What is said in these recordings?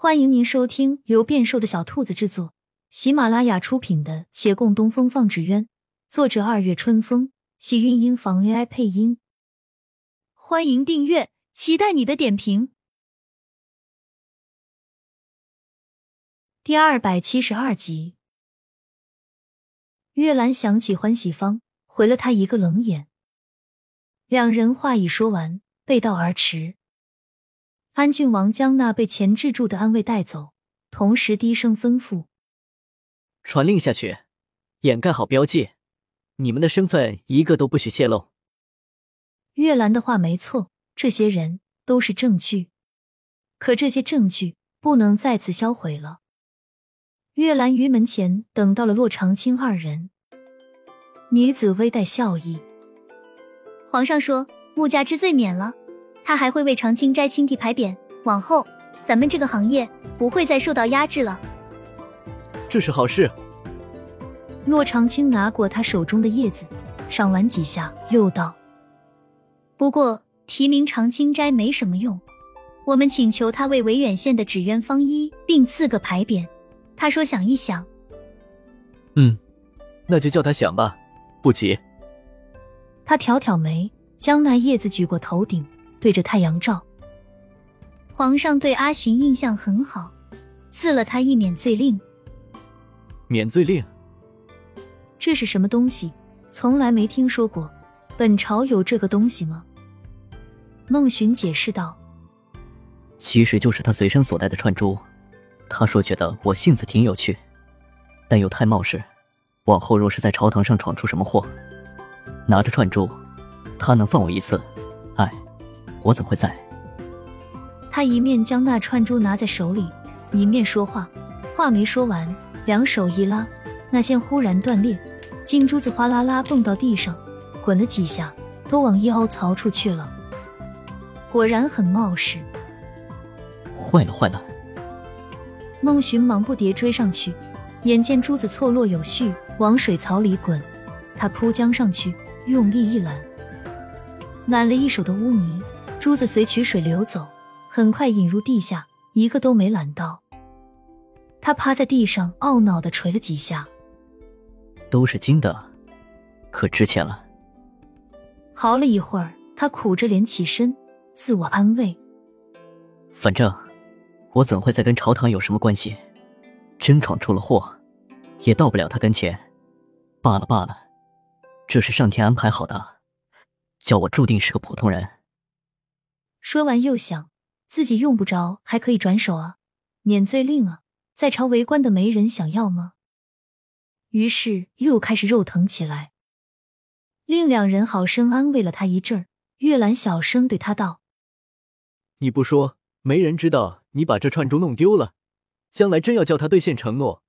欢迎您收听由变瘦的小兔子制作、喜马拉雅出品的《且共东风放纸鸢》，作者二月春风，喜韵音房 AI 配音。欢迎订阅，期待你的点评。第二百七十二集，月兰想起欢喜芳，回了他一个冷眼。两人话已说完，背道而驰。安郡王将那被钳制住的安卫带走，同时低声吩咐：“传令下去，掩盖好标记，你们的身份一个都不许泄露。”月兰的话没错，这些人都是证据，可这些证据不能再次销毁了。月兰于门前等到了洛长青二人，女子微带笑意：“皇上说穆家之罪免了。”他还会为长青斋亲替牌匾，往后咱们这个行业不会再受到压制了。这是好事。骆长青拿过他手中的叶子，赏玩几下，又道：“不过提名长青斋没什么用，我们请求他为维远县的纸鸢方一并赐个牌匾。他说想一想。嗯，那就叫他想吧，不急。他挑挑眉，将那叶子举过头顶。对着太阳照，皇上对阿寻印象很好，赐了他一免罪令。免罪令，这是什么东西？从来没听说过。本朝有这个东西吗？孟寻解释道：“其实就是他随身所带的串珠。他说觉得我性子挺有趣，但又太冒失。往后若是在朝堂上闯出什么祸，拿着串珠，他能放我一次。哎。”我怎会在？他一面将那串珠拿在手里，一面说话。话没说完，两手一拉，那线忽然断裂，金珠子哗啦啦蹦到地上，滚了几下，都往一凹槽处去了。果然很冒失。坏了坏了！孟寻忙不迭追上去，眼见珠子错落有序，往水槽里滚，他扑将上去，用力一揽，揽了一手的污泥。珠子随渠水流走，很快引入地下，一个都没揽到。他趴在地上，懊恼的捶了几下。都是金的，可值钱了。嚎了一会儿，他苦着脸起身，自我安慰：反正我怎会再跟朝堂有什么关系？真闯出了祸，也到不了他跟前。罢了罢了，这是上天安排好的，叫我注定是个普通人。说完，又想自己用不着，还可以转手啊，免罪令啊，在朝为官的没人想要吗？于是又开始肉疼起来。令两人好生安慰了他一阵儿，月兰小声对他道：“你不说，没人知道你把这串珠弄丢了。将来真要叫他兑现承诺，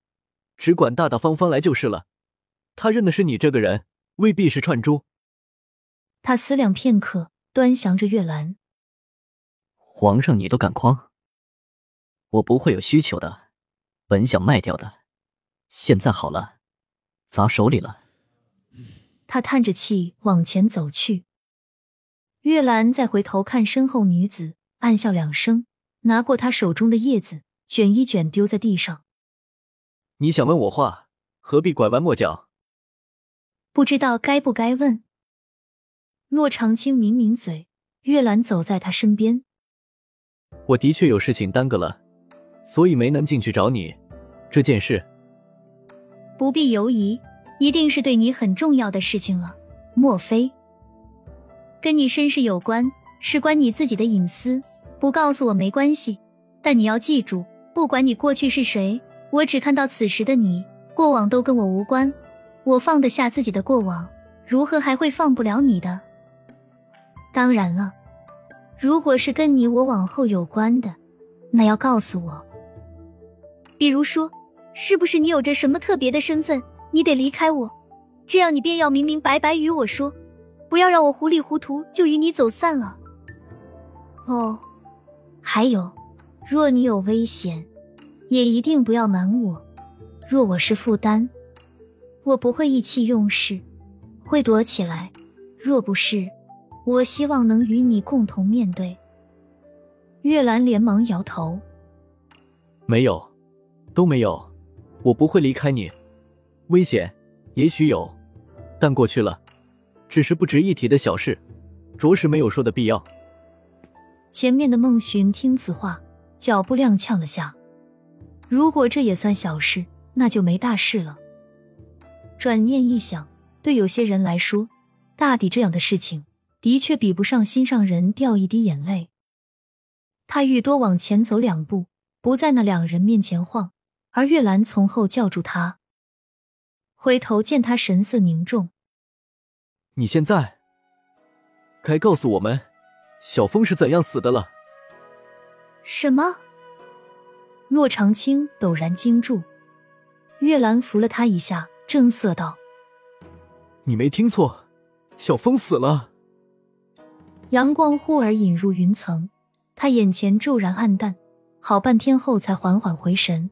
只管大大方方来就是了。他认的是你这个人，未必是串珠。”他思量片刻，端详着月兰。皇上，你都敢诓？我不会有需求的，本想卖掉的，现在好了，砸手里了。他叹着气往前走去。月兰再回头看身后女子，暗笑两声，拿过她手中的叶子，卷一卷丢在地上。你想问我话，何必拐弯抹角？不知道该不该问。骆长青抿抿嘴，月兰走在他身边。我的确有事情耽搁了，所以没能进去找你。这件事不必犹疑，一定是对你很重要的事情了。莫非跟你身世有关，事关你自己的隐私，不告诉我没关系。但你要记住，不管你过去是谁，我只看到此时的你，过往都跟我无关。我放得下自己的过往，如何还会放不了你的？当然了。如果是跟你我往后有关的，那要告诉我。比如说，是不是你有着什么特别的身份，你得离开我？这样你便要明明白白与我说，不要让我糊里糊涂就与你走散了。哦，还有，若你有危险，也一定不要瞒我。若我是负担，我不会意气用事，会躲起来。若不是。我希望能与你共同面对。月兰连忙摇头。没有，都没有，我不会离开你。危险也许有，但过去了，只是不值一提的小事，着实没有说的必要。前面的孟寻听此话，脚步踉跄了下。如果这也算小事，那就没大事了。转念一想，对有些人来说，大抵这样的事情的确比不上心上人掉一滴眼泪。他欲多往前走两步，不在那两人面前晃，而月兰从后叫住他。回头见他神色凝重，你现在该告诉我们，小峰是怎样死的了？什么？骆长青陡然惊住，月兰扶了他一下，正色道：“你没听错，小峰死了。”阳光忽而引入云层，他眼前骤然暗淡，好半天后才缓缓回神，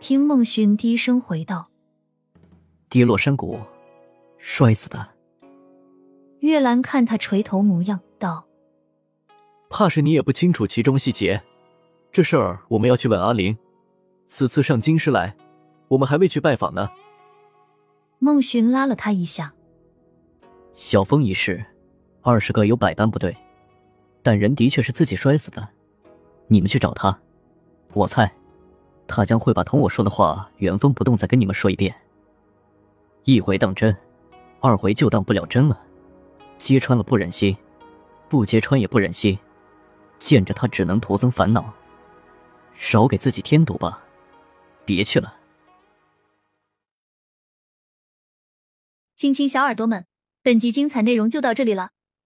听孟寻低声回道。跌落山谷，摔死的。月兰看他垂头模样，道：“怕是你也不清楚其中细节。这事儿我们要去问阿玲。此次上京师来，我们还未去拜访呢。”孟寻拉了他一下：“小风一事，二十个有百般不对，但人的确是自己摔死的。你们去找他，我猜，他将会把同我说的话原封不动再跟你们说一遍。”一回当真，二回就当不了真了。揭穿了不忍心，不揭穿也不忍心。见着他只能徒增烦恼，少给自己添堵吧。别去了。亲亲小耳朵们，本集精彩内容就到这里了，